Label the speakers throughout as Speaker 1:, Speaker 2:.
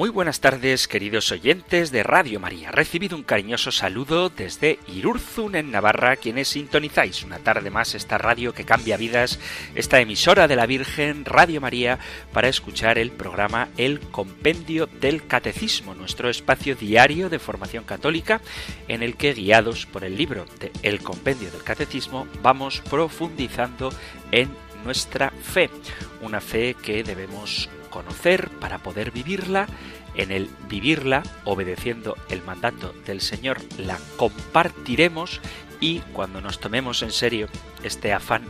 Speaker 1: Muy buenas tardes, queridos oyentes de Radio María. Recibido un cariñoso saludo desde Irurzun, en Navarra, quienes sintonizáis una tarde más esta radio que cambia vidas, esta emisora de la Virgen, Radio María, para escuchar el programa El Compendio del Catecismo, nuestro espacio diario de formación católica, en el que, guiados por el libro de El Compendio del Catecismo, vamos profundizando en nuestra fe, una fe que debemos conocer para poder vivirla, en el vivirla, obedeciendo el mandato del Señor, la compartiremos y cuando nos tomemos en serio este afán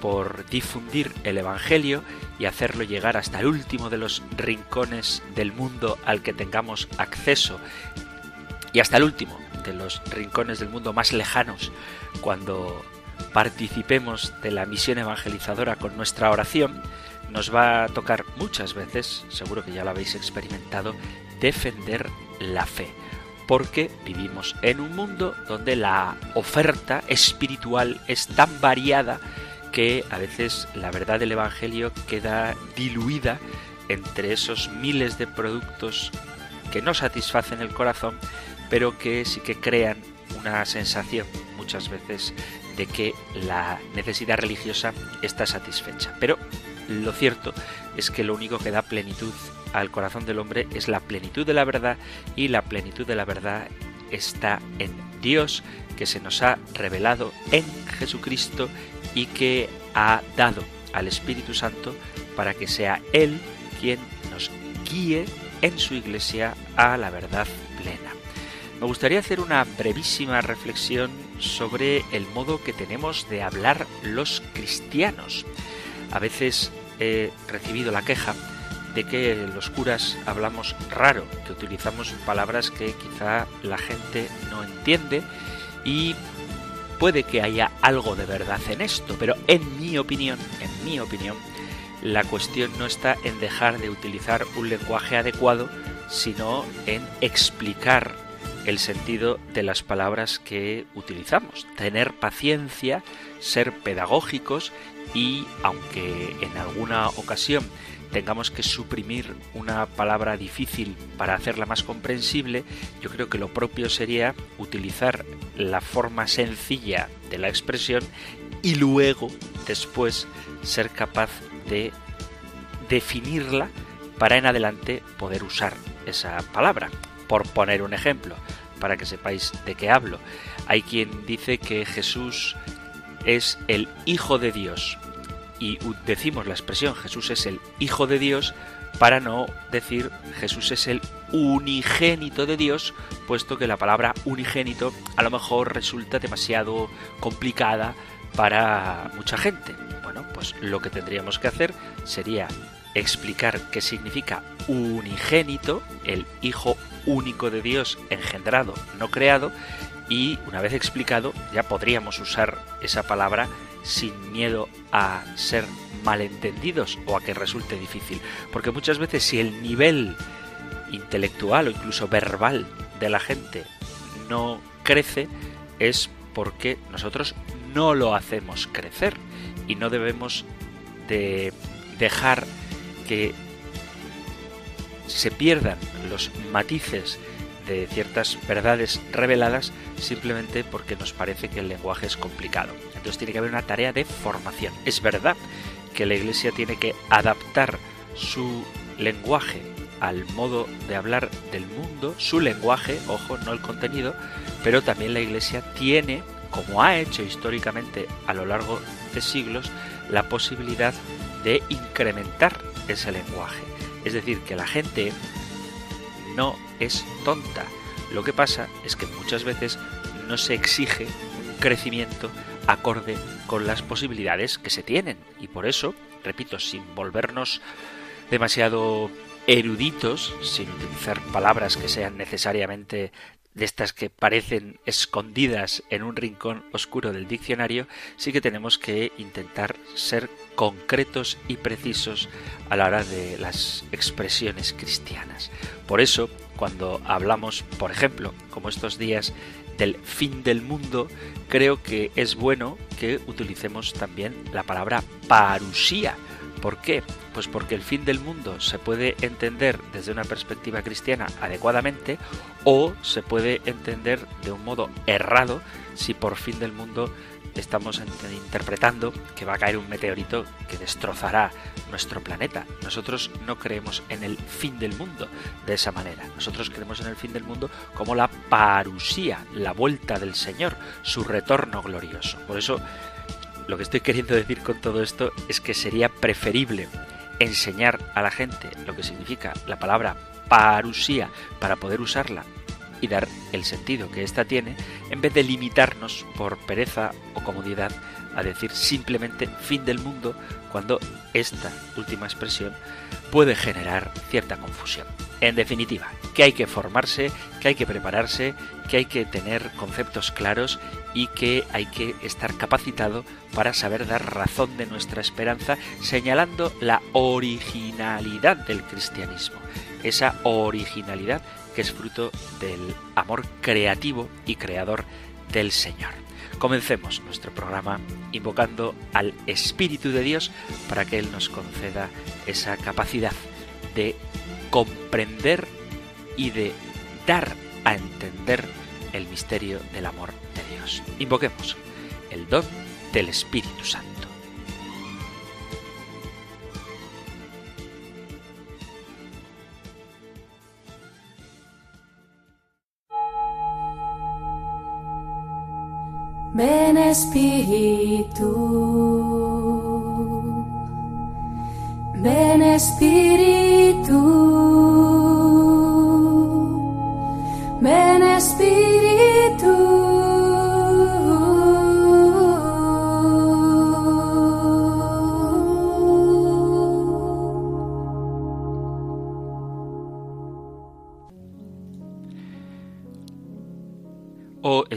Speaker 1: por difundir el Evangelio y hacerlo llegar hasta el último de los rincones del mundo al que tengamos acceso y hasta el último de los rincones del mundo más lejanos cuando participemos de la misión evangelizadora con nuestra oración, nos va a tocar muchas veces, seguro que ya lo habéis experimentado, defender la fe. Porque vivimos en un mundo donde la oferta espiritual es tan variada que a veces la verdad del Evangelio queda diluida entre esos miles de productos que no satisfacen el corazón, pero que sí que crean una sensación muchas veces de que la necesidad religiosa está satisfecha. Pero lo cierto es que lo único que da plenitud al corazón del hombre es la plenitud de la verdad y la plenitud de la verdad está en Dios que se nos ha revelado en Jesucristo y que ha dado al Espíritu Santo para que sea Él quien nos guíe en su iglesia a la verdad plena. Me gustaría hacer una brevísima reflexión sobre el modo que tenemos de hablar los cristianos. A veces he recibido la queja de que los curas hablamos raro, que utilizamos palabras que quizá la gente no entiende y puede que haya algo de verdad en esto, pero en mi opinión, en mi opinión, la cuestión no está en dejar de utilizar un lenguaje adecuado, sino en explicar el sentido de las palabras que utilizamos, tener paciencia, ser pedagógicos y aunque en alguna ocasión tengamos que suprimir una palabra difícil para hacerla más comprensible, yo creo que lo propio sería utilizar la forma sencilla de la expresión y luego, después, ser capaz de definirla para en adelante poder usar esa palabra. Por poner un ejemplo, para que sepáis de qué hablo, hay quien dice que Jesús es el Hijo de Dios. Y decimos la expresión Jesús es el Hijo de Dios para no decir Jesús es el unigénito de Dios, puesto que la palabra unigénito a lo mejor resulta demasiado complicada para mucha gente. Bueno, pues lo que tendríamos que hacer sería explicar qué significa unigénito, el Hijo único de Dios engendrado, no creado, y una vez explicado ya podríamos usar esa palabra sin miedo a ser malentendidos o a que resulte difícil. Porque muchas veces si el nivel intelectual o incluso verbal de la gente no crece es porque nosotros no lo hacemos crecer y no debemos de dejar que se pierdan los matices de ciertas verdades reveladas simplemente porque nos parece que el lenguaje es complicado. Entonces tiene que haber una tarea de formación. Es verdad que la Iglesia tiene que adaptar su lenguaje al modo de hablar del mundo, su lenguaje, ojo, no el contenido, pero también la Iglesia tiene, como ha hecho históricamente a lo largo de siglos, la posibilidad de incrementar ese lenguaje. Es decir, que la gente no es tonta. Lo que pasa es que muchas veces no se exige un crecimiento acorde con las posibilidades que se tienen. Y por eso, repito, sin volvernos demasiado eruditos, sin utilizar palabras que sean necesariamente de estas que parecen escondidas en un rincón oscuro del diccionario, sí que tenemos que intentar ser concretos y precisos a la hora de las expresiones cristianas. Por eso, cuando hablamos, por ejemplo, como estos días del fin del mundo, creo que es bueno que utilicemos también la palabra parusía. ¿Por qué? Pues porque el fin del mundo se puede entender desde una perspectiva cristiana adecuadamente o se puede entender de un modo errado si por fin del mundo estamos interpretando que va a caer un meteorito que destrozará nuestro planeta. Nosotros no creemos en el fin del mundo de esa manera. Nosotros creemos en el fin del mundo como la parusía, la vuelta del Señor, su retorno glorioso. Por eso, lo que estoy queriendo decir con todo esto es que sería preferible enseñar a la gente lo que significa la palabra parusía para poder usarla y dar el sentido que ésta tiene, en vez de limitarnos por pereza o comodidad a decir simplemente fin del mundo, cuando esta última expresión puede generar cierta confusión. En definitiva, que hay que formarse, que hay que prepararse, que hay que tener conceptos claros y que hay que estar capacitado para saber dar razón de nuestra esperanza, señalando la originalidad del cristianismo. Esa originalidad que es fruto del amor creativo y creador del Señor. Comencemos nuestro programa invocando al Espíritu de Dios para que Él nos conceda esa capacidad de comprender y de dar a entender el misterio del amor Dios. Invoquemos el don del Espíritu Santo.
Speaker 2: Ven Espíritu, ven Espíritu,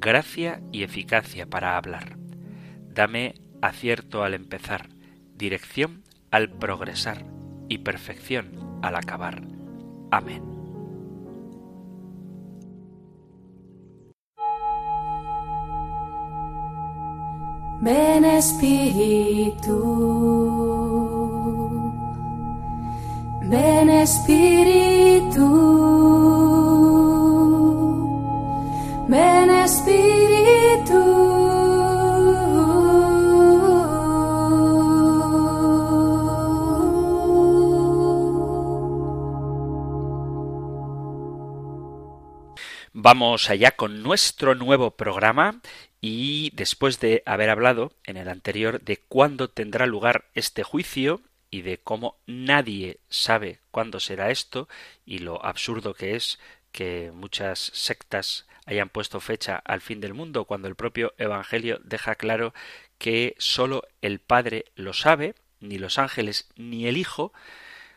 Speaker 1: gracia y eficacia para hablar. Dame acierto al empezar, dirección al progresar y perfección al acabar. Amén.
Speaker 2: Ven Espíritu, ven Espíritu,
Speaker 1: Vamos allá con nuestro nuevo programa y después de haber hablado en el anterior de cuándo tendrá lugar este juicio y de cómo nadie sabe cuándo será esto y lo absurdo que es que muchas sectas hayan puesto fecha al fin del mundo cuando el propio Evangelio deja claro que sólo el Padre lo sabe, ni los ángeles ni el Hijo,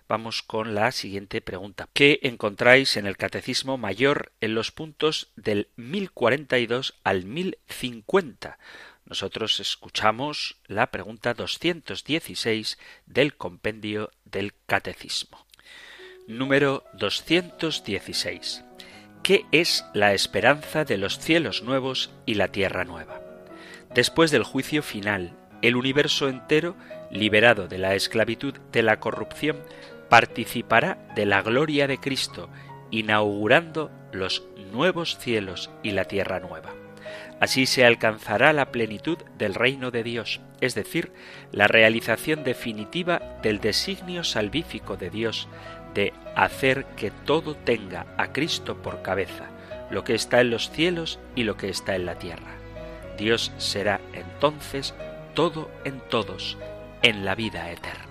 Speaker 1: vamos con la siguiente pregunta. ¿Qué encontráis en el Catecismo Mayor en los puntos del 1042 al 1050? Nosotros escuchamos la pregunta 216 del compendio del Catecismo. Número 216. ¿Qué es la esperanza de los cielos nuevos y la tierra nueva? Después del juicio final, el universo entero, liberado de la esclavitud de la corrupción, participará de la gloria de Cristo, inaugurando los nuevos cielos y la tierra nueva. Así se alcanzará la plenitud del reino de Dios, es decir, la realización definitiva del designio salvífico de Dios de hacer que todo tenga a Cristo por cabeza, lo que está en los cielos y lo que está en la tierra. Dios será entonces todo en todos, en la vida eterna.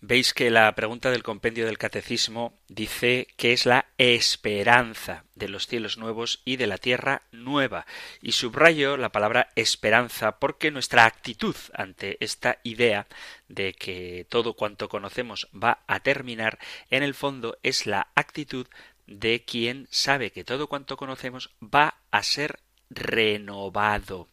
Speaker 1: Veis que la pregunta del compendio del catecismo dice que es la esperanza de los cielos nuevos y de la tierra nueva. Y subrayo la palabra esperanza porque nuestra actitud ante esta idea de que todo cuanto conocemos va a terminar, en el fondo es la actitud de quien sabe que todo cuanto conocemos va a ser renovado.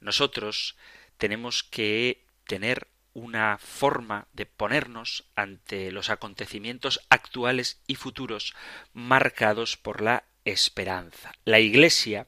Speaker 1: Nosotros tenemos que tener una forma de ponernos ante los acontecimientos actuales y futuros marcados por la esperanza. La Iglesia,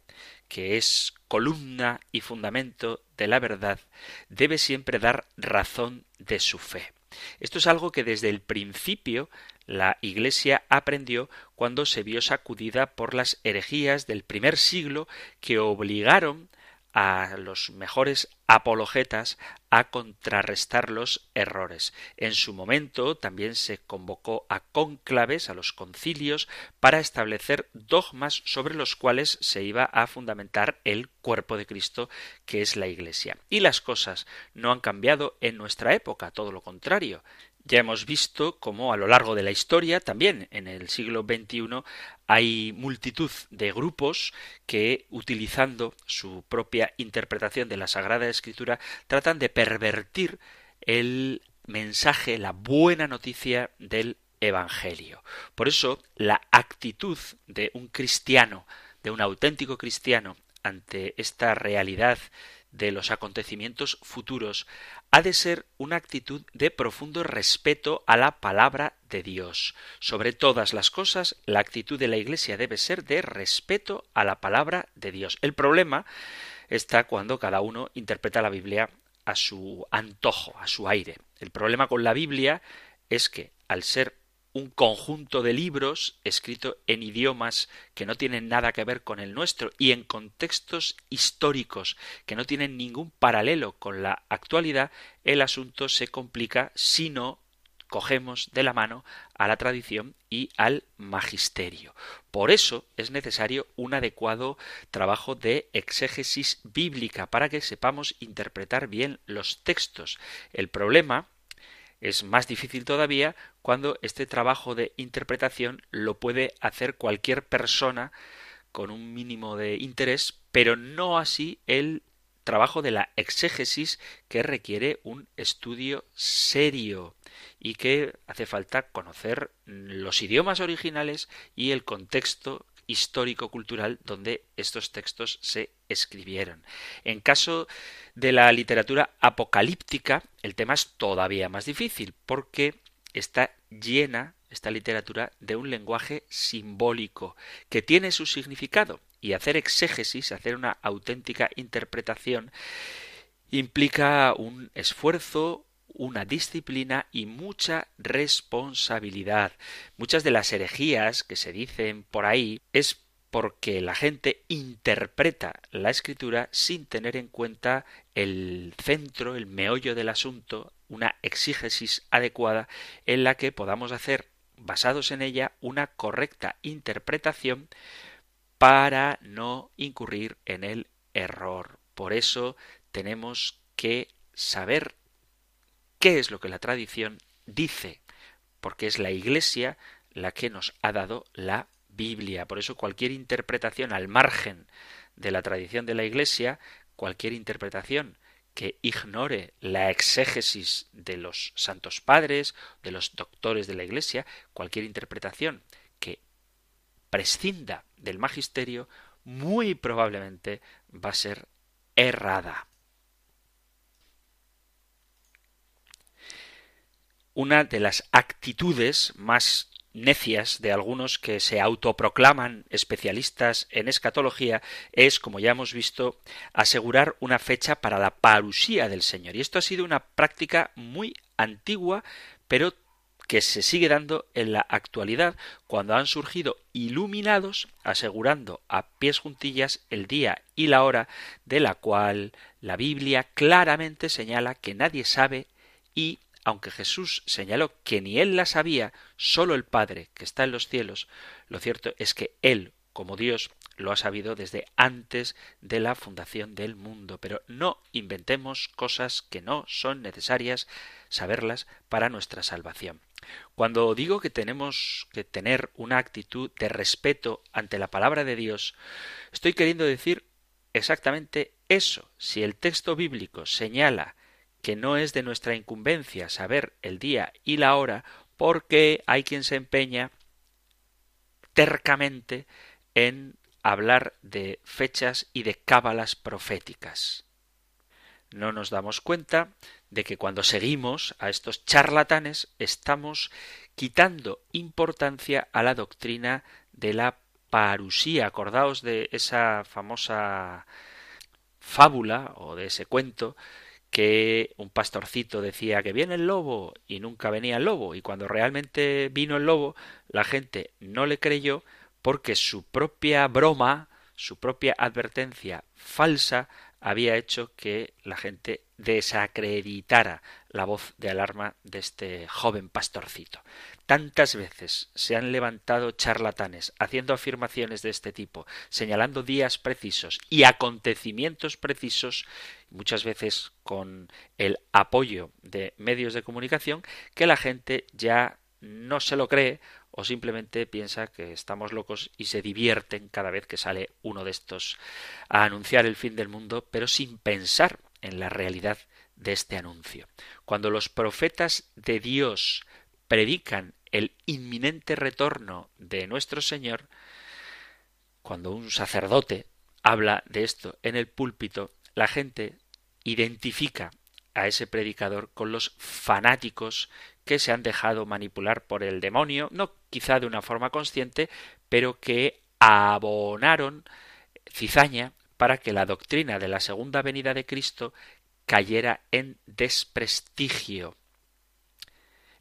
Speaker 1: que es columna y fundamento de la verdad, debe siempre dar razón de su fe. Esto es algo que desde el principio la Iglesia aprendió cuando se vio sacudida por las herejías del primer siglo que obligaron a los mejores apologetas a contrarrestar los errores. En su momento también se convocó a cónclaves, a los concilios, para establecer dogmas sobre los cuales se iba a fundamentar el cuerpo de Cristo, que es la Iglesia. Y las cosas no han cambiado en nuestra época, todo lo contrario. Ya hemos visto cómo a lo largo de la historia, también en el siglo XXI, hay multitud de grupos que, utilizando su propia interpretación de la Sagrada Escritura, tratan de pervertir el mensaje, la buena noticia del Evangelio. Por eso, la actitud de un cristiano, de un auténtico cristiano, ante esta realidad de los acontecimientos futuros ha de ser una actitud de profundo respeto a la palabra de Dios. Sobre todas las cosas, la actitud de la Iglesia debe ser de respeto a la palabra de Dios. El problema está cuando cada uno interpreta la Biblia a su antojo, a su aire. El problema con la Biblia es que, al ser un conjunto de libros escrito en idiomas que no tienen nada que ver con el nuestro y en contextos históricos que no tienen ningún paralelo con la actualidad, el asunto se complica si no cogemos de la mano a la tradición y al magisterio. Por eso es necesario un adecuado trabajo de exégesis bíblica para que sepamos interpretar bien los textos. El problema es más difícil todavía cuando este trabajo de interpretación lo puede hacer cualquier persona con un mínimo de interés, pero no así el trabajo de la exégesis que requiere un estudio serio y que hace falta conocer los idiomas originales y el contexto histórico-cultural donde estos textos se escribieron. En caso de la literatura apocalíptica, el tema es todavía más difícil porque está llena esta literatura de un lenguaje simbólico que tiene su significado y hacer exégesis, hacer una auténtica interpretación implica un esfuerzo, una disciplina y mucha responsabilidad. Muchas de las herejías que se dicen por ahí es porque la gente interpreta la escritura sin tener en cuenta el centro, el meollo del asunto, una exígesis adecuada en la que podamos hacer, basados en ella, una correcta interpretación para no incurrir en el error. Por eso tenemos que saber qué es lo que la tradición dice, porque es la Iglesia la que nos ha dado la Biblia. Por eso cualquier interpretación al margen de la tradición de la Iglesia, cualquier interpretación que ignore la exégesis de los santos padres, de los doctores de la Iglesia, cualquier interpretación que prescinda del magisterio, muy probablemente va a ser errada. Una de las actitudes más necias de algunos que se autoproclaman especialistas en escatología es, como ya hemos visto, asegurar una fecha para la parusía del Señor. Y esto ha sido una práctica muy antigua, pero que se sigue dando en la actualidad cuando han surgido iluminados asegurando a pies juntillas el día y la hora de la cual la Biblia claramente señala que nadie sabe y aunque Jesús señaló que ni él la sabía, sólo el Padre que está en los cielos, lo cierto es que él, como Dios, lo ha sabido desde antes de la fundación del mundo, pero no inventemos cosas que no son necesarias saberlas para nuestra salvación. Cuando digo que tenemos que tener una actitud de respeto ante la palabra de Dios, estoy queriendo decir exactamente eso. Si el texto bíblico señala que no es de nuestra incumbencia saber el día y la hora, porque hay quien se empeña tercamente en hablar de fechas y de cábalas proféticas. No nos damos cuenta de que cuando seguimos a estos charlatanes estamos quitando importancia a la doctrina de la parusía. Acordaos de esa famosa fábula o de ese cuento que un pastorcito decía que viene el lobo y nunca venía el lobo y cuando realmente vino el lobo la gente no le creyó porque su propia broma, su propia advertencia falsa había hecho que la gente desacreditara la voz de alarma de este joven pastorcito. Tantas veces se han levantado charlatanes haciendo afirmaciones de este tipo, señalando días precisos y acontecimientos precisos, muchas veces con el apoyo de medios de comunicación, que la gente ya no se lo cree o simplemente piensa que estamos locos y se divierten cada vez que sale uno de estos a anunciar el fin del mundo, pero sin pensar en la realidad de este anuncio. Cuando los profetas de Dios predican el inminente retorno de nuestro Señor, cuando un sacerdote habla de esto en el púlpito, la gente identifica a ese predicador con los fanáticos que se han dejado manipular por el demonio, no quizá de una forma consciente, pero que abonaron cizaña para que la doctrina de la segunda venida de Cristo cayera en desprestigio.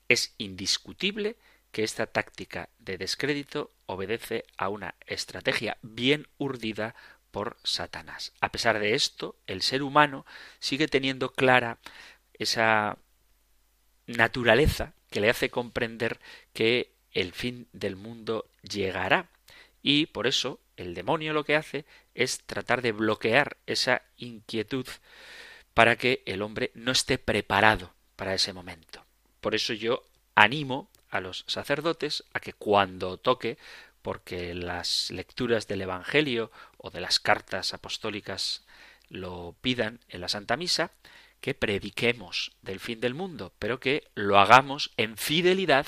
Speaker 1: Es indiscutible que esta táctica de descrédito obedece a una estrategia bien urdida por Satanás. A pesar de esto, el ser humano sigue teniendo clara esa naturaleza que le hace comprender que el fin del mundo llegará. Y por eso el demonio lo que hace es tratar de bloquear esa inquietud para que el hombre no esté preparado para ese momento. Por eso yo animo a los sacerdotes a que cuando toque, porque las lecturas del Evangelio o de las cartas apostólicas lo pidan en la Santa Misa, que prediquemos del fin del mundo, pero que lo hagamos en fidelidad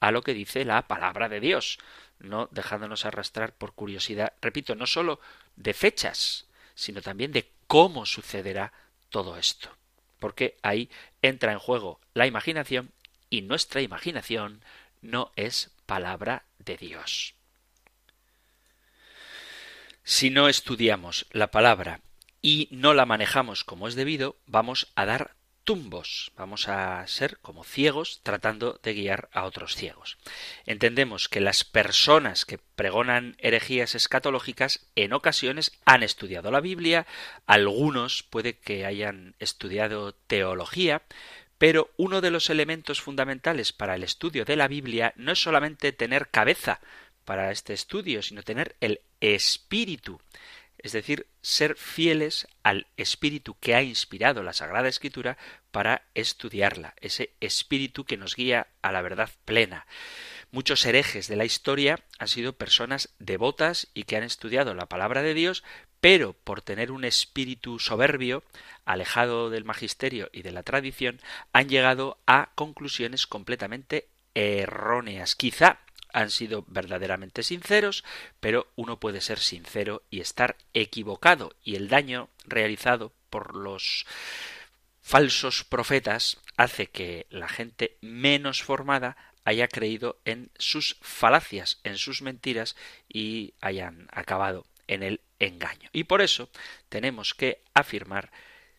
Speaker 1: a lo que dice la palabra de Dios, no dejándonos arrastrar por curiosidad, repito, no sólo de fechas, sino también de cómo sucederá todo esto. Porque ahí entra en juego la imaginación y nuestra imaginación no es palabra de Dios. Si no estudiamos la palabra y no la manejamos como es debido, vamos a dar tumbos, vamos a ser como ciegos tratando de guiar a otros ciegos. Entendemos que las personas que pregonan herejías escatológicas en ocasiones han estudiado la Biblia, algunos puede que hayan estudiado teología, pero uno de los elementos fundamentales para el estudio de la Biblia no es solamente tener cabeza para este estudio, sino tener el espíritu es decir, ser fieles al espíritu que ha inspirado la Sagrada Escritura para estudiarla, ese espíritu que nos guía a la verdad plena. Muchos herejes de la historia han sido personas devotas y que han estudiado la palabra de Dios, pero por tener un espíritu soberbio, alejado del magisterio y de la tradición, han llegado a conclusiones completamente erróneas. Quizá han sido verdaderamente sinceros, pero uno puede ser sincero y estar equivocado, y el daño realizado por los falsos profetas hace que la gente menos formada haya creído en sus falacias, en sus mentiras y hayan acabado en el engaño. Y por eso tenemos que afirmar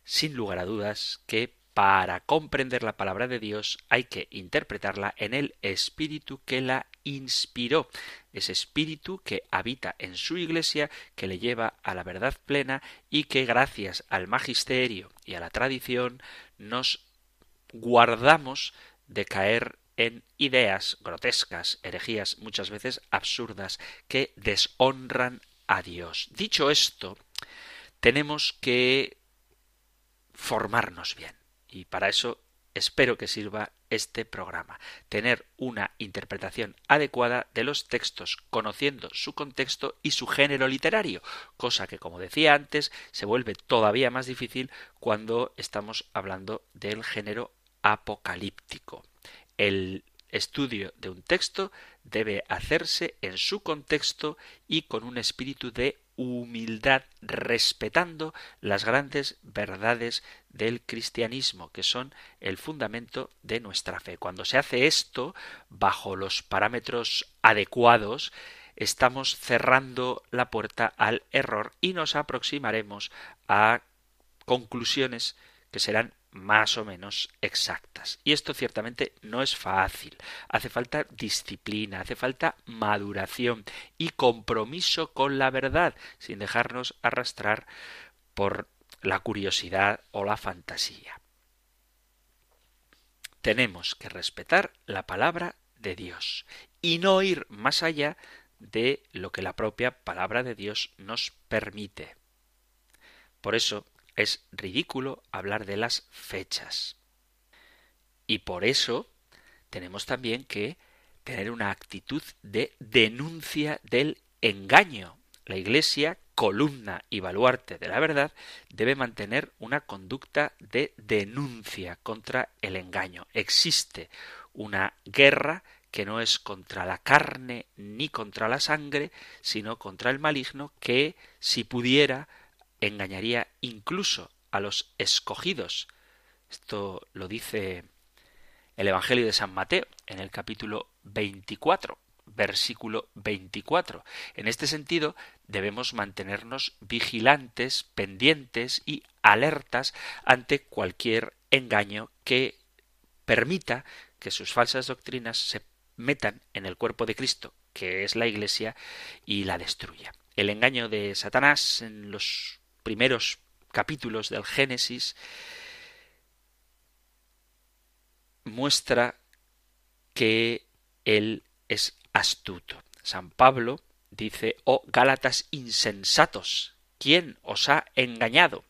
Speaker 1: sin lugar a dudas que para comprender la palabra de Dios hay que interpretarla en el espíritu que la inspiró, ese espíritu que habita en su iglesia, que le lleva a la verdad plena y que gracias al magisterio y a la tradición nos guardamos de caer en ideas grotescas, herejías muchas veces absurdas, que deshonran a. Dicho esto, tenemos que formarnos bien. Y para eso espero que sirva este programa. Tener una interpretación adecuada de los textos, conociendo su contexto y su género literario, cosa que, como decía antes, se vuelve todavía más difícil cuando estamos hablando del género apocalíptico. El estudio de un texto debe hacerse en su contexto y con un espíritu de humildad, respetando las grandes verdades del cristianismo, que son el fundamento de nuestra fe. Cuando se hace esto, bajo los parámetros adecuados, estamos cerrando la puerta al error y nos aproximaremos a conclusiones que serán más o menos exactas. Y esto ciertamente no es fácil. Hace falta disciplina, hace falta maduración y compromiso con la verdad, sin dejarnos arrastrar por la curiosidad o la fantasía. Tenemos que respetar la palabra de Dios y no ir más allá de lo que la propia palabra de Dios nos permite. Por eso es ridículo hablar de las fechas. Y por eso tenemos también que tener una actitud de denuncia del engaño. La Iglesia, columna y baluarte de la verdad, debe mantener una conducta de denuncia contra el engaño. Existe una guerra que no es contra la carne ni contra la sangre, sino contra el maligno que, si pudiera, engañaría incluso a los escogidos. Esto lo dice el Evangelio de San Mateo en el capítulo 24, versículo 24. En este sentido, debemos mantenernos vigilantes, pendientes y alertas ante cualquier engaño que permita que sus falsas doctrinas se metan en el cuerpo de Cristo, que es la Iglesia, y la destruya. El engaño de Satanás en los primeros capítulos del Génesis muestra que él es astuto. San Pablo dice, oh Gálatas insensatos, ¿quién os ha engañado?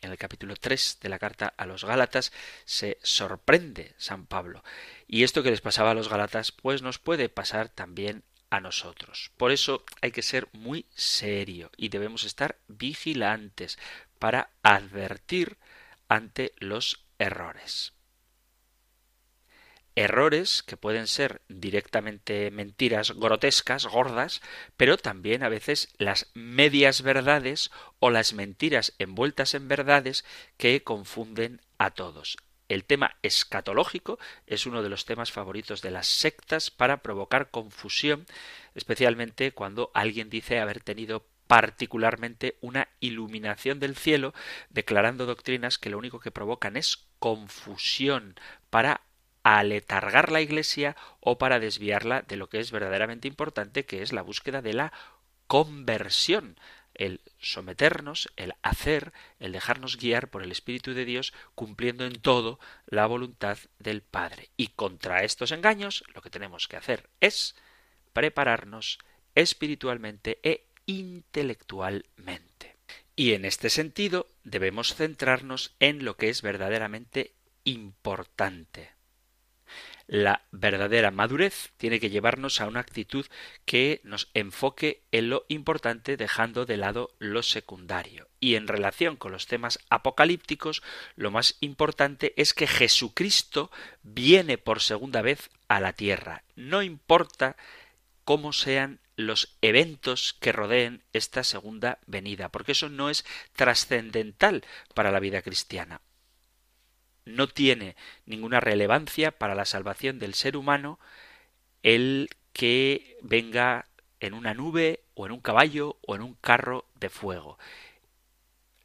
Speaker 1: En el capítulo 3 de la carta a los Gálatas se sorprende San Pablo. Y esto que les pasaba a los Gálatas, pues nos puede pasar también a nosotros. Por eso hay que ser muy serio y debemos estar vigilantes para advertir ante los errores. Errores que pueden ser directamente mentiras grotescas, gordas, pero también a veces las medias verdades o las mentiras envueltas en verdades que confunden a todos. El tema escatológico es uno de los temas favoritos de las sectas para provocar confusión, especialmente cuando alguien dice haber tenido particularmente una iluminación del cielo, declarando doctrinas que lo único que provocan es confusión para aletargar la Iglesia o para desviarla de lo que es verdaderamente importante, que es la búsqueda de la conversión el someternos, el hacer, el dejarnos guiar por el Espíritu de Dios, cumpliendo en todo la voluntad del Padre. Y contra estos engaños lo que tenemos que hacer es prepararnos espiritualmente e intelectualmente. Y en este sentido debemos centrarnos en lo que es verdaderamente importante. La verdadera madurez tiene que llevarnos a una actitud que nos enfoque en lo importante dejando de lado lo secundario. Y en relación con los temas apocalípticos, lo más importante es que Jesucristo viene por segunda vez a la tierra. No importa cómo sean los eventos que rodeen esta segunda venida, porque eso no es trascendental para la vida cristiana no tiene ninguna relevancia para la salvación del ser humano el que venga en una nube o en un caballo o en un carro de fuego.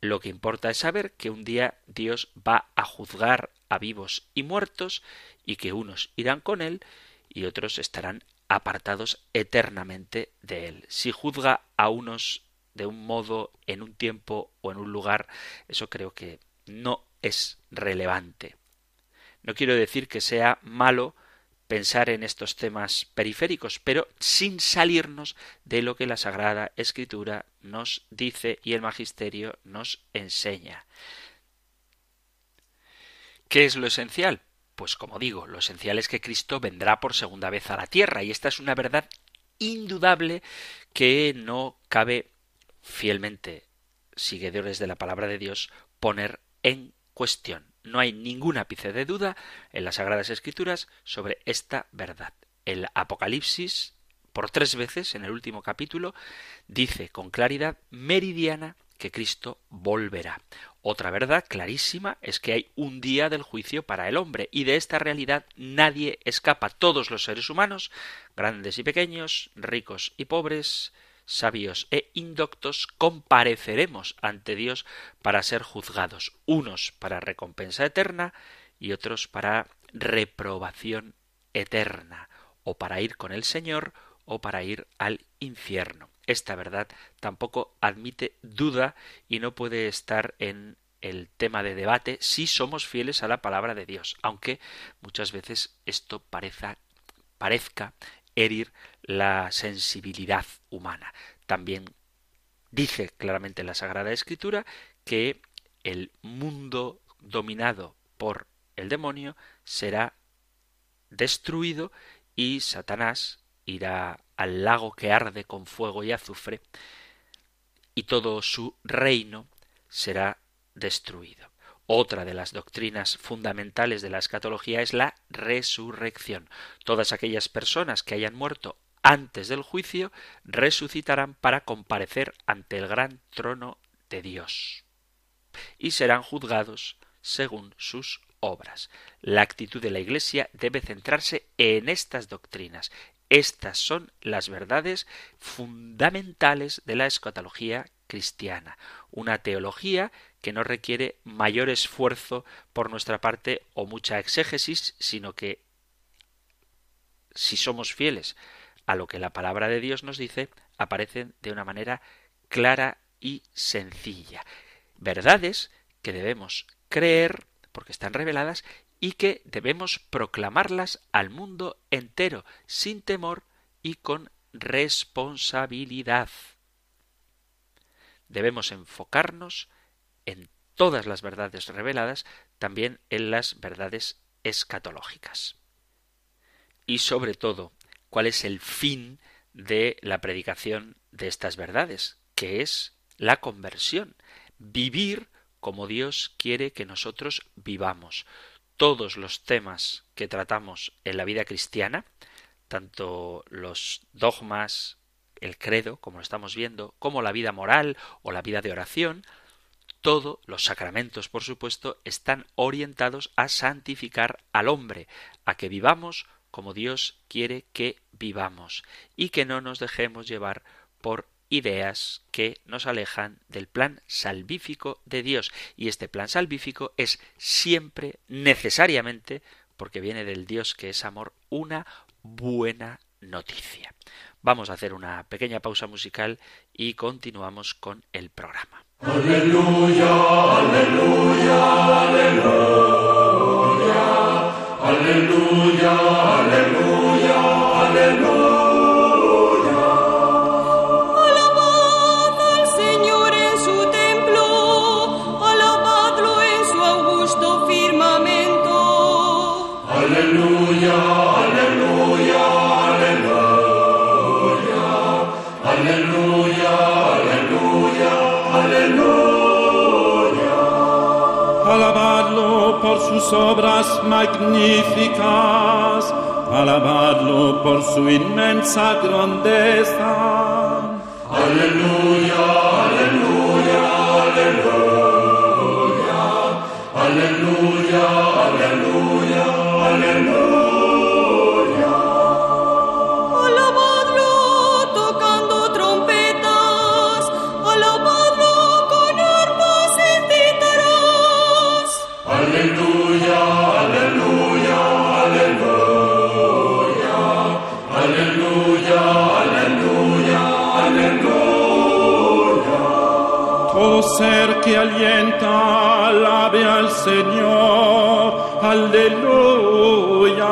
Speaker 1: Lo que importa es saber que un día Dios va a juzgar a vivos y muertos y que unos irán con él y otros estarán apartados eternamente de él. Si juzga a unos de un modo, en un tiempo o en un lugar, eso creo que no es relevante. No quiero decir que sea malo pensar en estos temas periféricos, pero sin salirnos de lo que la Sagrada Escritura nos dice y el Magisterio nos enseña. ¿Qué es lo esencial? Pues como digo, lo esencial es que Cristo vendrá por segunda vez a la tierra y esta es una verdad indudable que no cabe fielmente, seguidores de la palabra de Dios, poner en cuestión. No hay ningún ápice de duda en las Sagradas Escrituras sobre esta verdad. El Apocalipsis, por tres veces en el último capítulo, dice con claridad meridiana que Cristo volverá. Otra verdad clarísima es que hay un día del juicio para el hombre y de esta realidad nadie escapa. Todos los seres humanos, grandes y pequeños, ricos y pobres, sabios e indoctos, compareceremos ante Dios para ser juzgados, unos para recompensa eterna y otros para reprobación eterna, o para ir con el Señor o para ir al infierno. Esta verdad tampoco admite duda y no puede estar en el tema de debate si somos fieles a la palabra de Dios, aunque muchas veces esto parezca, parezca herir la sensibilidad humana. También dice claramente la Sagrada Escritura que el mundo dominado por el demonio será destruido y Satanás irá al lago que arde con fuego y azufre, y todo su reino será destruido. Otra de las doctrinas fundamentales de la escatología es la resurrección. Todas aquellas personas que hayan muerto antes del juicio resucitarán para comparecer ante el gran trono de Dios y serán juzgados según sus obras. La actitud de la Iglesia debe centrarse en estas doctrinas, estas son las verdades fundamentales de la escatología cristiana, una teología que no requiere mayor esfuerzo por nuestra parte o mucha exégesis, sino que si somos fieles a lo que la palabra de Dios nos dice, aparecen de una manera clara y sencilla. Verdades que debemos creer porque están reveladas y que debemos proclamarlas al mundo entero, sin temor y con responsabilidad. Debemos enfocarnos en todas las verdades reveladas, también en las verdades escatológicas. Y sobre todo, cuál es el fin de la predicación de estas verdades, que es la conversión, vivir como Dios quiere que nosotros vivamos. Todos los temas que tratamos en la vida cristiana, tanto los dogmas, el credo, como lo estamos viendo, como la vida moral o la vida de oración, todos los sacramentos, por supuesto, están orientados a santificar al hombre, a que vivamos como Dios quiere que vivamos, y que no nos dejemos llevar por ideas que nos alejan del plan salvífico de Dios. Y este plan salvífico es siempre, necesariamente, porque viene del Dios que es amor, una buena noticia. Vamos a hacer una pequeña pausa musical y continuamos con el programa. Aleluya, aleluya, aleluya, aleluya, aleluya, aleluya.
Speaker 3: Por sus obras magníficas, alabadlo por su inmensa grandeza.
Speaker 4: Aleluya, aleluya, aleluya, aleluya, aleluya, aleluya.
Speaker 3: Ser que alienta, alabe al Señor. Aleluya,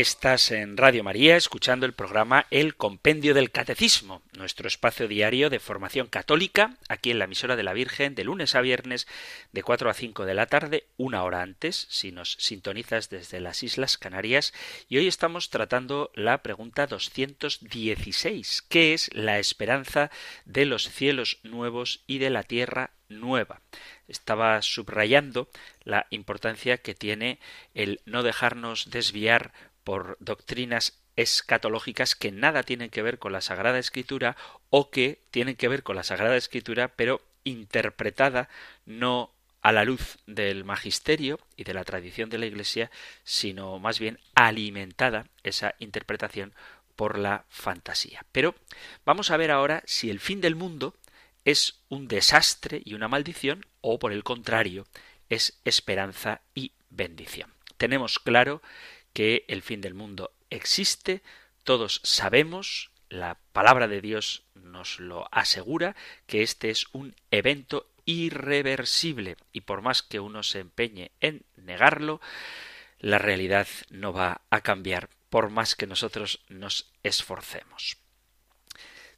Speaker 1: Estás en Radio María escuchando el programa El Compendio del Catecismo, nuestro espacio diario de formación católica, aquí en la emisora de la Virgen, de lunes a viernes, de 4 a 5 de la tarde, una hora antes, si nos sintonizas desde las Islas Canarias. Y hoy estamos tratando la pregunta 216, ¿qué es la esperanza de los cielos nuevos y de la tierra nueva? Estaba subrayando la importancia que tiene el no dejarnos desviar por doctrinas escatológicas que nada tienen que ver con la Sagrada Escritura o que tienen que ver con la Sagrada Escritura pero interpretada no a la luz del magisterio y de la tradición de la Iglesia, sino más bien alimentada esa interpretación por la fantasía. Pero vamos a ver ahora si el fin del mundo es un desastre y una maldición o por el contrario es esperanza y bendición. Tenemos claro que el fin del mundo existe, todos sabemos, la palabra de Dios nos lo asegura, que este es un evento irreversible y por más que uno se empeñe en negarlo, la realidad no va a cambiar por más que nosotros nos esforcemos.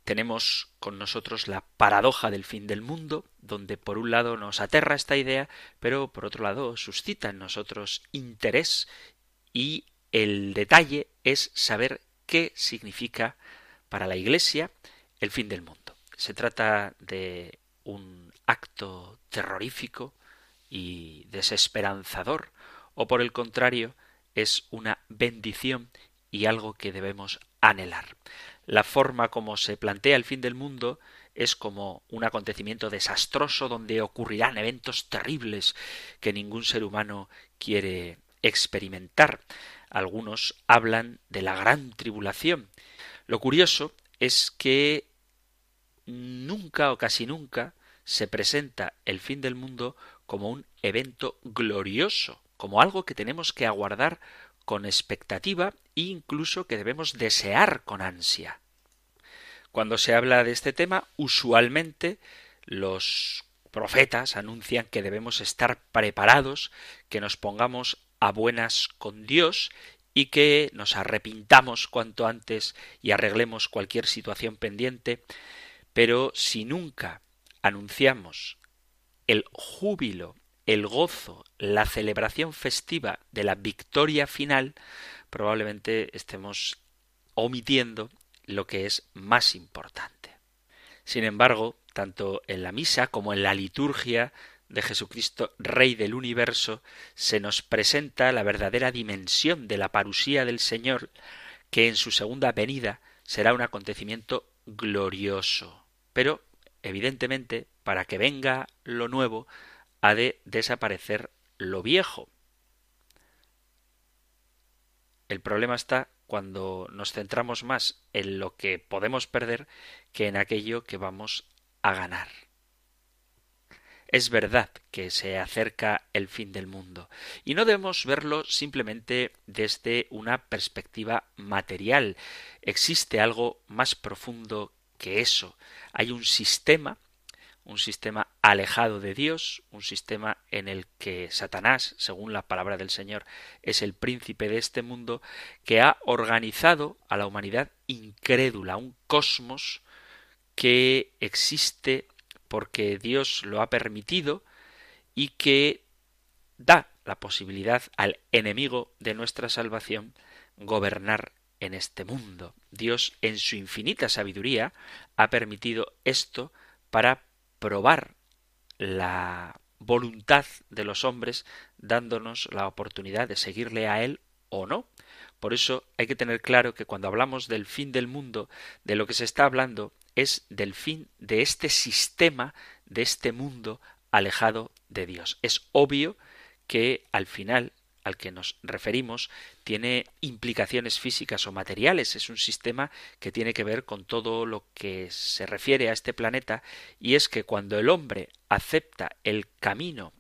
Speaker 1: Tenemos con nosotros la paradoja del fin del mundo, donde por un lado nos aterra esta idea, pero por otro lado suscita en nosotros interés y el detalle es saber qué significa para la Iglesia el fin del mundo. Se trata de un acto terrorífico y desesperanzador, o por el contrario, es una bendición y algo que debemos anhelar. La forma como se plantea el fin del mundo es como un acontecimiento desastroso donde ocurrirán eventos terribles que ningún ser humano quiere experimentar. Algunos hablan de la gran tribulación. Lo curioso es que nunca o casi nunca se presenta el fin del mundo como un evento glorioso, como algo que tenemos que aguardar con expectativa e incluso que debemos desear con ansia. Cuando se habla de este tema, usualmente los profetas anuncian que debemos estar preparados, que nos pongamos a buenas con Dios y que nos arrepintamos cuanto antes y arreglemos cualquier situación pendiente, pero si nunca anunciamos el júbilo, el gozo, la celebración festiva de la victoria final, probablemente estemos omitiendo lo que es más importante. Sin embargo, tanto en la misa como en la liturgia de Jesucristo, Rey del universo, se nos presenta la verdadera dimensión de la parusía del Señor, que en su segunda venida será un acontecimiento glorioso. Pero, evidentemente, para que venga lo nuevo, ha de desaparecer lo viejo. El problema está cuando nos centramos más en lo que podemos perder que en aquello que vamos a ganar. Es verdad que se acerca el fin del mundo, y no debemos verlo simplemente desde una perspectiva material. Existe algo más profundo que eso. Hay un sistema, un sistema alejado de Dios, un sistema en el que Satanás, según la palabra del Señor, es el príncipe de este mundo, que ha organizado a la humanidad incrédula, un cosmos que existe porque Dios lo ha permitido y que da la posibilidad al enemigo de nuestra salvación gobernar en este mundo. Dios, en su infinita sabiduría, ha permitido esto para probar la voluntad de los hombres, dándonos la oportunidad de seguirle a Él o no. Por eso hay que tener claro que cuando hablamos del fin del mundo, de lo que se está hablando es del fin de este sistema, de este mundo alejado de Dios. Es obvio que al final al que nos referimos tiene implicaciones físicas o materiales, es un sistema que tiene que ver con todo lo que se refiere a este planeta y es que cuando el hombre acepta el camino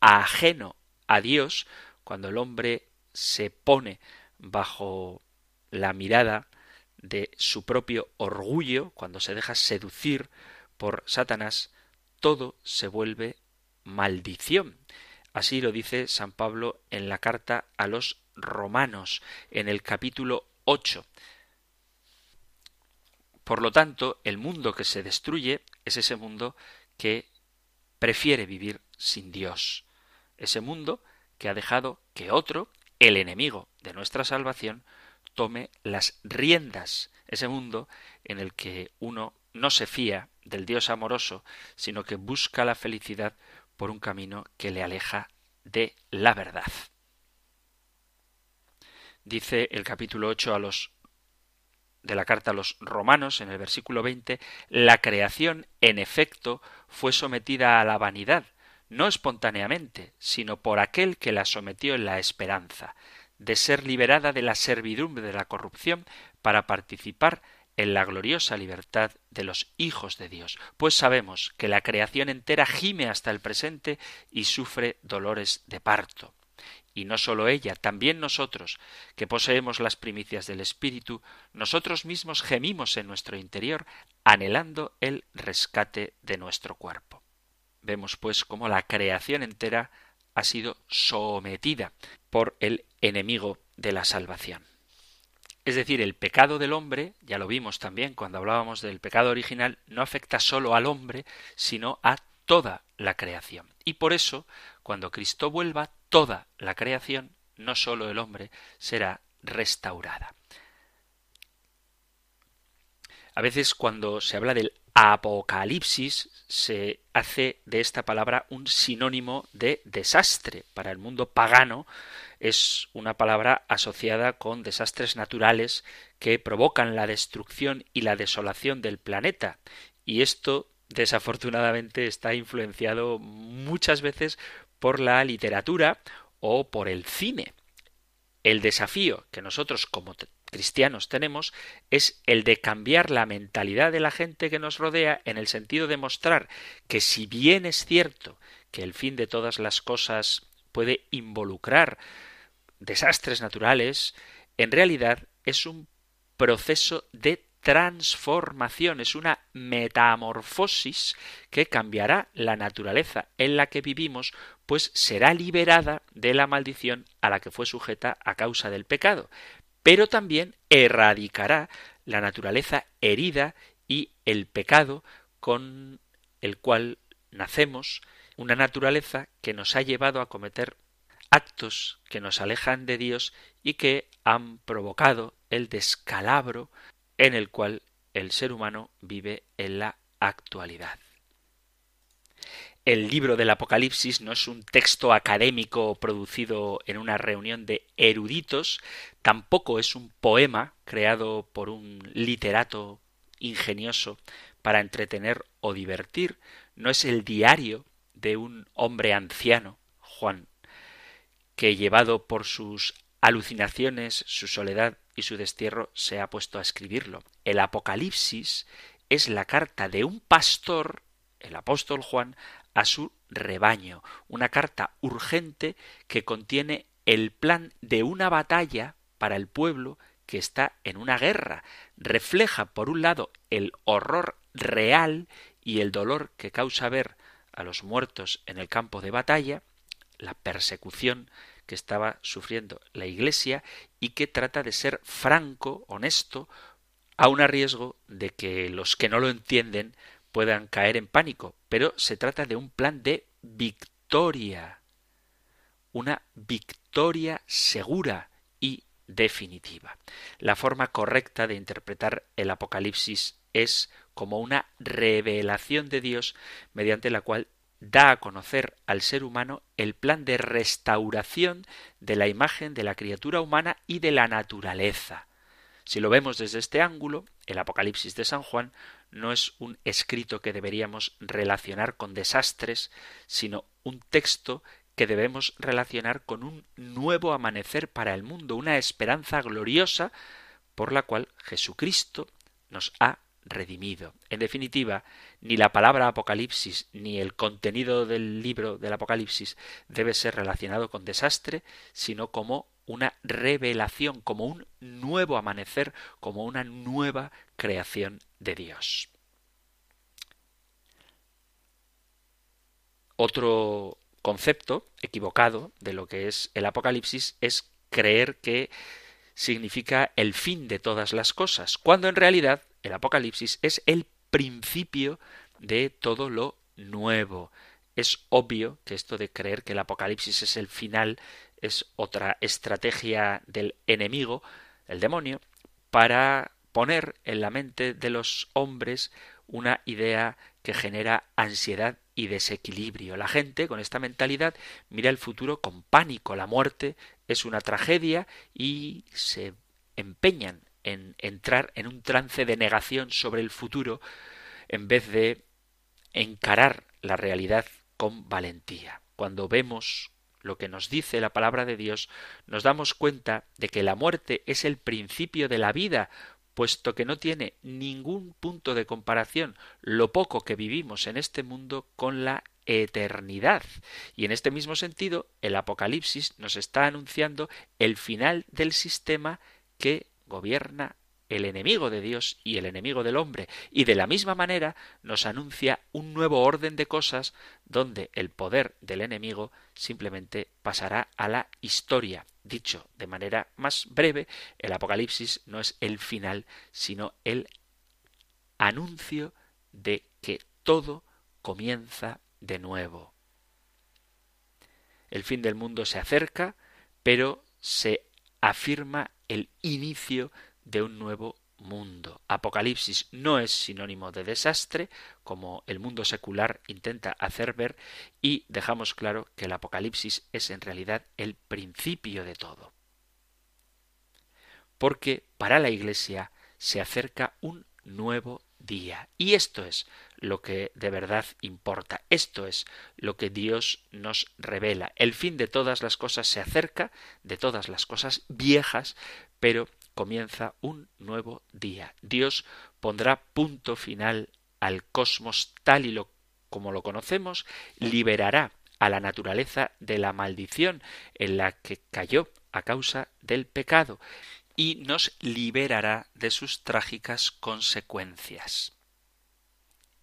Speaker 1: ajeno a Dios, cuando el hombre se pone bajo la mirada de su propio orgullo, cuando se deja seducir por Satanás, todo se vuelve maldición. Así lo dice San Pablo en la carta a los romanos, en el capítulo 8. Por lo tanto, el mundo que se destruye es ese mundo que prefiere vivir sin Dios. Ese mundo que ha dejado que otro, el enemigo de nuestra salvación, tome las riendas. Ese mundo en el que uno no se fía del Dios amoroso, sino que busca la felicidad por un camino que le aleja de la verdad. Dice el capítulo 8 a los de la carta a los romanos en el versículo 20, la creación en efecto fue sometida a la vanidad, no espontáneamente, sino por aquel que la sometió en la esperanza, de ser liberada de la servidumbre de la corrupción para participar en la gloriosa libertad de los hijos de Dios, pues sabemos que la creación entera gime hasta el presente y sufre dolores de parto. Y no sólo ella, también nosotros, que poseemos las primicias del Espíritu, nosotros mismos gemimos en nuestro interior, anhelando el rescate de nuestro cuerpo. Vemos pues cómo la creación entera ha sido sometida por el enemigo de la salvación. Es decir, el pecado del hombre, ya lo vimos también cuando hablábamos del pecado original, no afecta solo al hombre, sino a toda la creación. Y por eso, cuando Cristo vuelva, toda la creación, no solo el hombre, será restaurada. A veces cuando se habla del apocalipsis se hace de esta palabra un sinónimo de desastre. Para el mundo pagano es una palabra asociada con desastres naturales que provocan la destrucción y la desolación del planeta. Y esto desafortunadamente está influenciado muchas veces por la literatura o por el cine. El desafío que nosotros como cristianos tenemos es el de cambiar la mentalidad de la gente que nos rodea en el sentido de mostrar que si bien es cierto que el fin de todas las cosas puede involucrar desastres naturales, en realidad es un proceso de transformación, es una metamorfosis que cambiará la naturaleza en la que vivimos, pues será liberada de la maldición a la que fue sujeta a causa del pecado pero también erradicará la naturaleza herida y el pecado con el cual nacemos, una naturaleza que nos ha llevado a cometer actos que nos alejan de Dios y que han provocado el descalabro en el cual el ser humano vive en la actualidad. El libro del Apocalipsis no es un texto académico producido en una reunión de eruditos, tampoco es un poema creado por un literato ingenioso para entretener o divertir, no es el diario de un hombre anciano, Juan, que llevado por sus alucinaciones, su soledad y su destierro se ha puesto a escribirlo. El Apocalipsis es la carta de un pastor, el apóstol Juan, a su rebaño, una carta urgente que contiene el plan de una batalla para el pueblo que está en una guerra. Refleja, por un lado, el horror real y el dolor que causa ver a los muertos en el campo de batalla, la persecución que estaba sufriendo la Iglesia y que trata de ser franco, honesto, a un riesgo de que los que no lo entienden puedan caer en pánico, pero se trata de un plan de victoria, una victoria segura y definitiva. La forma correcta de interpretar el Apocalipsis es como una revelación de Dios mediante la cual da a conocer al ser humano el plan de restauración de la imagen de la criatura humana y de la naturaleza. Si lo vemos desde este ángulo, el Apocalipsis de San Juan no es un escrito que deberíamos relacionar con desastres, sino un texto que debemos relacionar con un nuevo amanecer para el mundo, una esperanza gloriosa por la cual Jesucristo nos ha redimido. En definitiva, ni la palabra Apocalipsis ni el contenido del libro del Apocalipsis debe ser relacionado con desastre, sino como una revelación, como un nuevo amanecer, como una nueva creación de Dios. Otro concepto equivocado de lo que es el Apocalipsis es creer que significa el fin de todas las cosas, cuando en realidad el Apocalipsis es el principio de todo lo nuevo. Es obvio que esto de creer que el Apocalipsis es el final es otra estrategia del enemigo, el demonio, para poner en la mente de los hombres una idea que genera ansiedad y desequilibrio. La gente con esta mentalidad mira el futuro con pánico. La muerte es una tragedia y se empeñan en entrar en un trance de negación sobre el futuro en vez de encarar la realidad con valentía. Cuando vemos lo que nos dice la palabra de Dios, nos damos cuenta de que la muerte es el principio de la vida, puesto que no tiene ningún punto de comparación lo poco que vivimos en este mundo con la eternidad. Y en este mismo sentido, el Apocalipsis nos está anunciando el final del sistema que gobierna el enemigo de Dios y el enemigo del hombre, y de la misma manera nos anuncia un nuevo orden de cosas donde el poder del enemigo simplemente pasará a la historia. Dicho de manera más breve, el Apocalipsis no es el final, sino el anuncio de que todo comienza de nuevo. El fin del mundo se acerca, pero se afirma el inicio de un nuevo mundo. Apocalipsis no es sinónimo de desastre, como el mundo secular intenta hacer ver, y dejamos claro que el Apocalipsis es en realidad el principio de todo. Porque para la Iglesia se acerca un nuevo día. Y esto es lo que de verdad importa. Esto es lo que Dios nos revela. El fin de todas las cosas se acerca, de todas las cosas viejas, pero comienza un nuevo día. Dios pondrá punto final al cosmos tal y lo como lo conocemos, liberará a la naturaleza de la maldición en la que cayó a causa del pecado y nos liberará de sus trágicas consecuencias.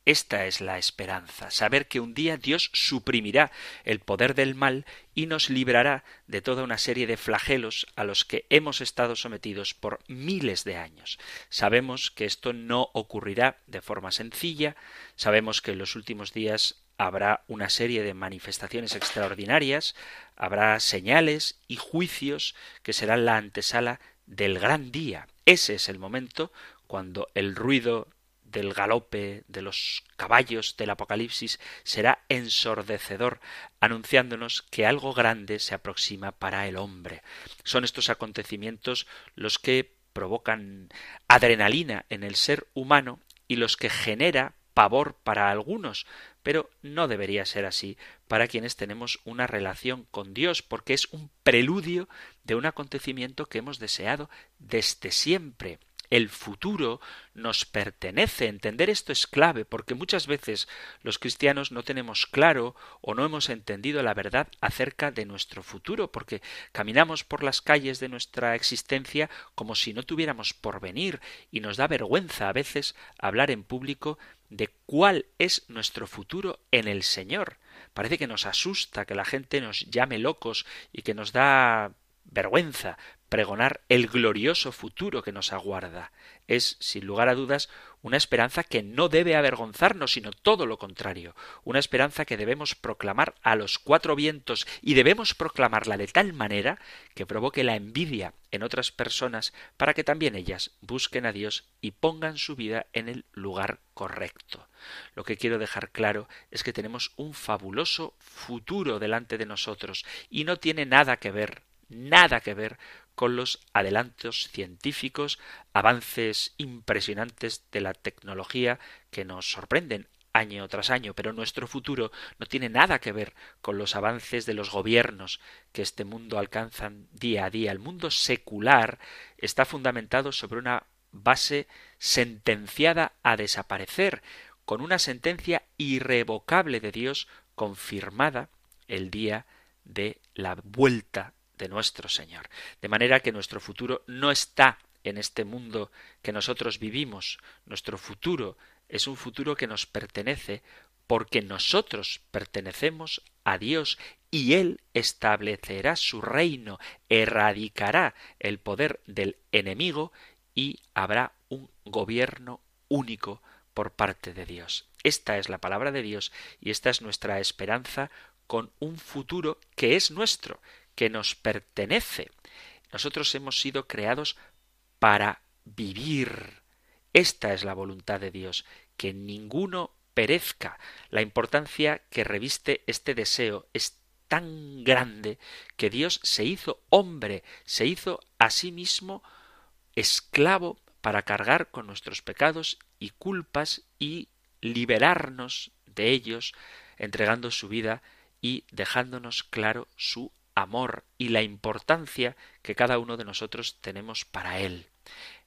Speaker 1: Esta es la esperanza, saber que un día Dios suprimirá el poder del mal y nos librará de toda una serie de flagelos a los que hemos estado sometidos por miles de años. Sabemos que esto no ocurrirá de forma sencilla, sabemos que en los últimos días habrá una serie de manifestaciones extraordinarias, habrá señales y juicios que serán la antesala del gran día. Ese es el momento cuando el ruido del galope de los caballos del Apocalipsis será ensordecedor, anunciándonos que algo grande se aproxima para el hombre. Son estos acontecimientos los que provocan adrenalina en el ser humano y los que genera pavor para algunos, pero no debería ser así para quienes tenemos una relación con Dios, porque es un preludio de un acontecimiento que hemos deseado desde siempre. El futuro nos pertenece. Entender esto es clave porque muchas veces los cristianos no tenemos claro o no hemos entendido la verdad acerca de nuestro futuro porque caminamos por las calles de nuestra existencia como si no tuviéramos porvenir y nos da vergüenza a veces hablar en público de cuál es nuestro futuro en el Señor. Parece que nos asusta que la gente nos llame locos y que nos da vergüenza pregonar el glorioso futuro que nos aguarda. Es, sin lugar a dudas, una esperanza que no debe avergonzarnos, sino todo lo contrario, una esperanza que debemos proclamar a los cuatro vientos y debemos proclamarla de tal manera que provoque la envidia en otras personas para que también ellas busquen a Dios y pongan su vida en el lugar correcto. Lo que quiero dejar claro es que tenemos un fabuloso futuro delante de nosotros y no tiene nada que ver nada que ver con los adelantos científicos, avances impresionantes de la tecnología que nos sorprenden. año tras año, pero nuestro futuro no tiene nada que ver con los avances de los gobiernos que este mundo alcanzan día a día. El mundo secular está fundamentado sobre una base sentenciada a desaparecer, con una sentencia irrevocable de Dios confirmada el día de la vuelta de nuestro Señor. De manera que nuestro futuro no está en este mundo que nosotros vivimos. Nuestro futuro es un futuro que nos pertenece porque nosotros pertenecemos a Dios y Él establecerá su reino, erradicará el poder del enemigo y habrá un gobierno único por parte de Dios. Esta es la palabra de Dios y esta es nuestra esperanza con un futuro que es nuestro, que nos pertenece. Nosotros hemos sido creados para vivir. Esta es la voluntad de Dios, que ninguno perezca. La importancia que reviste este deseo es tan grande que Dios se hizo hombre, se hizo a sí mismo esclavo para cargar con nuestros pecados y culpas y liberarnos de ellos, entregando su vida y dejándonos claro su amor y la importancia que cada uno de nosotros tenemos para él.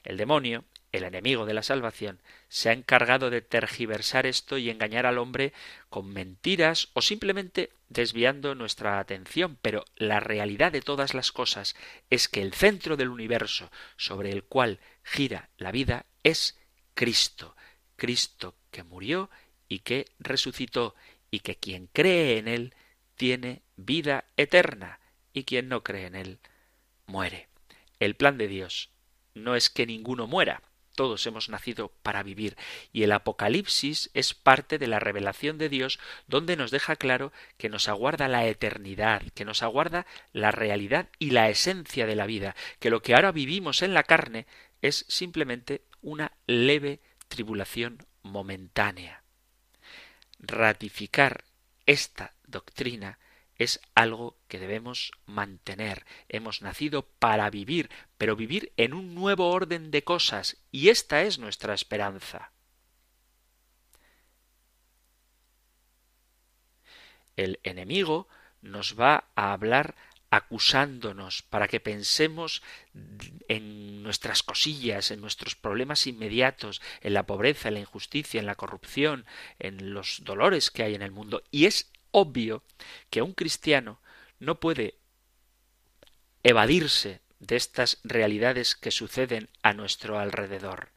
Speaker 1: El demonio, el enemigo de la salvación, se ha encargado de tergiversar esto y engañar al hombre con mentiras o simplemente desviando nuestra atención, pero la realidad de todas las cosas es que el centro del universo sobre el cual gira la vida es Cristo, Cristo que murió y que resucitó, y que quien cree en él tiene vida eterna y quien no cree en él muere. El plan de Dios no es que ninguno muera, todos hemos nacido para vivir y el Apocalipsis es parte de la revelación de Dios donde nos deja claro que nos aguarda la eternidad, que nos aguarda la realidad y la esencia de la vida, que lo que ahora vivimos en la carne es simplemente una leve tribulación momentánea. Ratificar esta doctrina es algo que debemos mantener. Hemos nacido para vivir, pero vivir en un nuevo orden de cosas, y esta es nuestra esperanza. El enemigo nos va a hablar acusándonos para que pensemos en nuestras cosillas, en nuestros problemas inmediatos, en la pobreza, en la injusticia, en la corrupción, en los dolores que hay en el mundo. Y es obvio que un cristiano no puede evadirse de estas realidades que suceden a nuestro alrededor.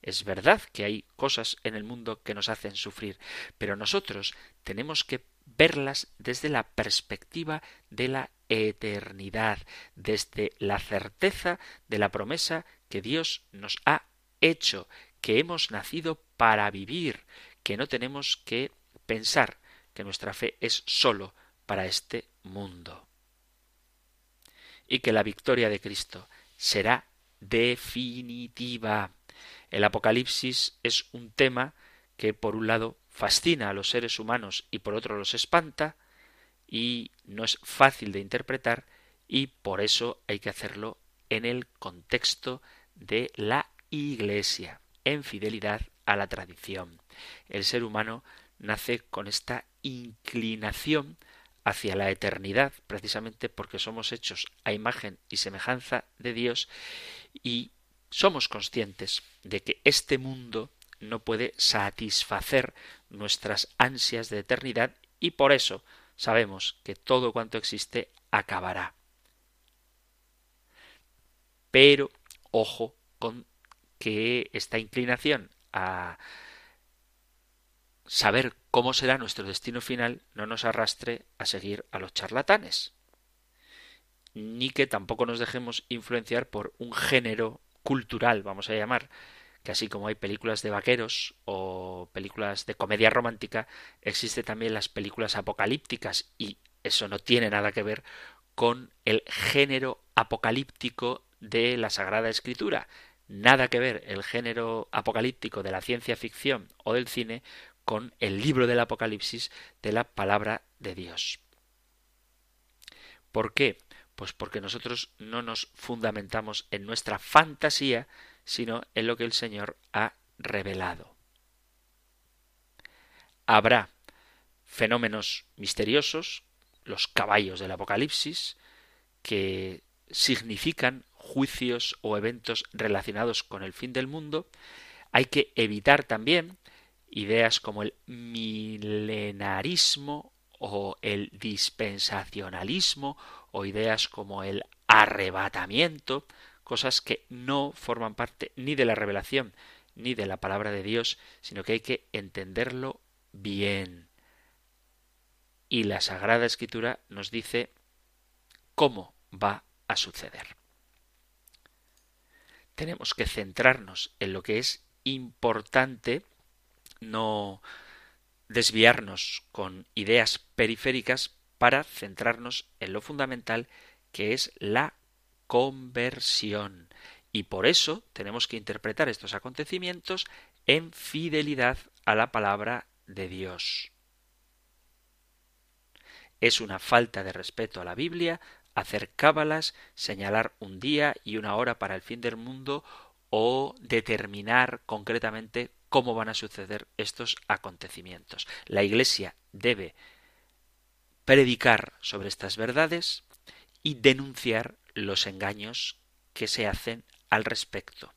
Speaker 1: Es verdad que hay cosas en el mundo que nos hacen sufrir, pero nosotros tenemos que verlas desde la perspectiva de la eternidad, desde la certeza de la promesa que Dios nos ha hecho, que hemos nacido para vivir, que no tenemos que pensar que nuestra fe es sólo para este mundo. Y que la victoria de Cristo será definitiva. El Apocalipsis es un tema que por un lado fascina a los seres humanos y por otro los espanta, y no es fácil de interpretar y por eso hay que hacerlo en el contexto de la Iglesia, en fidelidad a la tradición. El ser humano nace con esta inclinación hacia la eternidad, precisamente porque somos hechos a imagen y semejanza de Dios y somos conscientes de que este mundo no puede satisfacer nuestras ansias de eternidad y por eso sabemos que todo cuanto existe acabará. Pero ojo con que esta inclinación a saber cómo será nuestro destino final no nos arrastre a seguir a los charlatanes, ni que tampoco nos dejemos influenciar por un género cultural, vamos a llamar, que así como hay películas de vaqueros o películas de comedia romántica, existe también las películas apocalípticas y eso no tiene nada que ver con el género apocalíptico de la Sagrada Escritura. Nada que ver el género apocalíptico de la ciencia ficción o del cine con el libro del Apocalipsis de la palabra de Dios. ¿Por qué? Pues porque nosotros no nos fundamentamos en nuestra fantasía, sino en lo que el Señor ha revelado. habrá fenómenos misteriosos, los caballos del Apocalipsis, que significan juicios o eventos relacionados con el fin del mundo, hay que evitar también ideas como el milenarismo o el dispensacionalismo o ideas como el arrebatamiento, cosas que no forman parte ni de la revelación ni de la palabra de Dios, sino que hay que entenderlo bien. Y la Sagrada Escritura nos dice cómo va a suceder. Tenemos que centrarnos en lo que es importante, no desviarnos con ideas periféricas para centrarnos en lo fundamental que es la conversión. Y por eso tenemos que interpretar estos acontecimientos en fidelidad a la palabra de Dios. Es una falta de respeto a la Biblia hacer cábalas, señalar un día y una hora para el fin del mundo o determinar concretamente cómo van a suceder estos acontecimientos. La Iglesia debe predicar sobre estas verdades y denunciar los engaños que se hacen al respecto,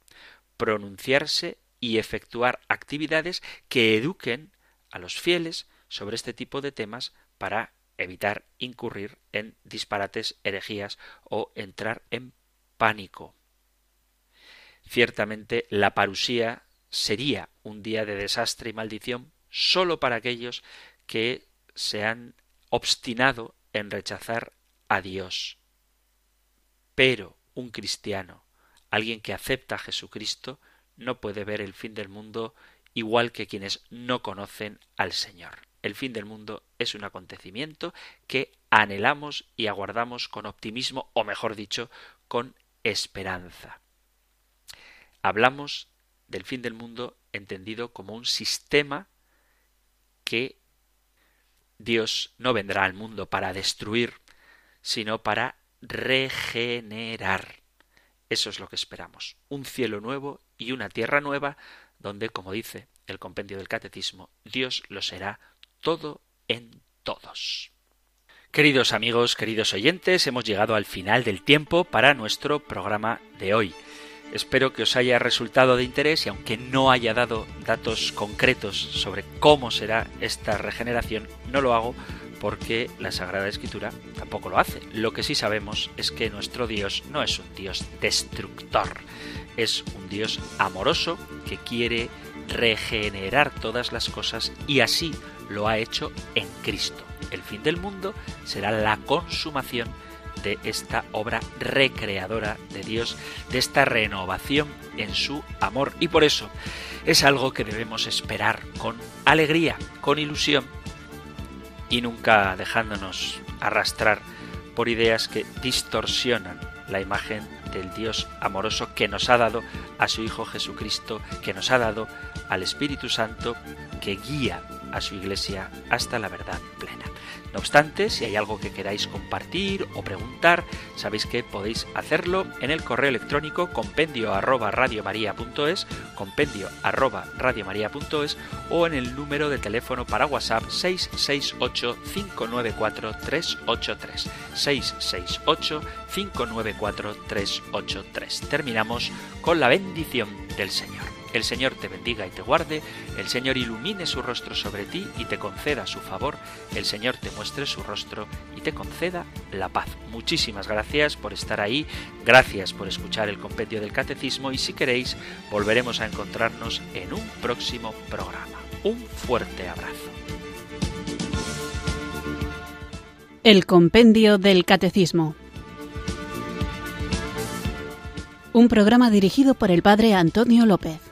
Speaker 1: pronunciarse y efectuar actividades que eduquen a los fieles sobre este tipo de temas para evitar incurrir en disparates, herejías o entrar en pánico. Ciertamente la parusía sería un día de desastre y maldición sólo para aquellos que se han obstinado en rechazar a Dios. Pero un cristiano, alguien que acepta a Jesucristo, no puede ver el fin del mundo igual que quienes no conocen al Señor. El fin del mundo es un acontecimiento que anhelamos y aguardamos con optimismo, o mejor dicho, con esperanza. Hablamos del fin del mundo entendido como un sistema que Dios no vendrá al mundo para destruir, sino para regenerar. Eso es lo que esperamos. Un cielo nuevo y una tierra nueva donde, como dice el compendio del catecismo, Dios lo será todo en todos. Queridos amigos, queridos oyentes, hemos llegado al final del tiempo para nuestro programa de hoy. Espero que os haya resultado de interés y aunque no haya dado datos concretos sobre cómo será esta regeneración, no lo hago porque la Sagrada Escritura tampoco lo hace. Lo que sí sabemos es que nuestro Dios no es un Dios destructor, es un Dios amoroso que quiere regenerar todas las cosas y así lo ha hecho en Cristo. El fin del mundo será la consumación de esta obra recreadora de Dios, de esta renovación en su amor. Y por eso es algo que debemos esperar con alegría, con ilusión y nunca dejándonos arrastrar por ideas que distorsionan la imagen del Dios amoroso que nos ha dado a su Hijo Jesucristo, que nos ha dado al Espíritu Santo, que guía a su Iglesia hasta la verdad plena. No obstante, si hay algo que queráis compartir o preguntar, sabéis que podéis hacerlo en el correo electrónico compendio arroba radiomaria.es, compendio arroba radiomaria.es o en el número de teléfono para WhatsApp 668 594 383 668 594 383. Terminamos con la bendición del Señor. El Señor te bendiga y te guarde, el Señor ilumine su rostro sobre ti y te conceda su favor, el Señor te muestre su rostro y te conceda la paz. Muchísimas gracias por estar ahí, gracias por escuchar el compendio del catecismo y si queréis volveremos a encontrarnos en un próximo programa. Un fuerte abrazo.
Speaker 5: El compendio del catecismo. Un programa dirigido por el padre Antonio López.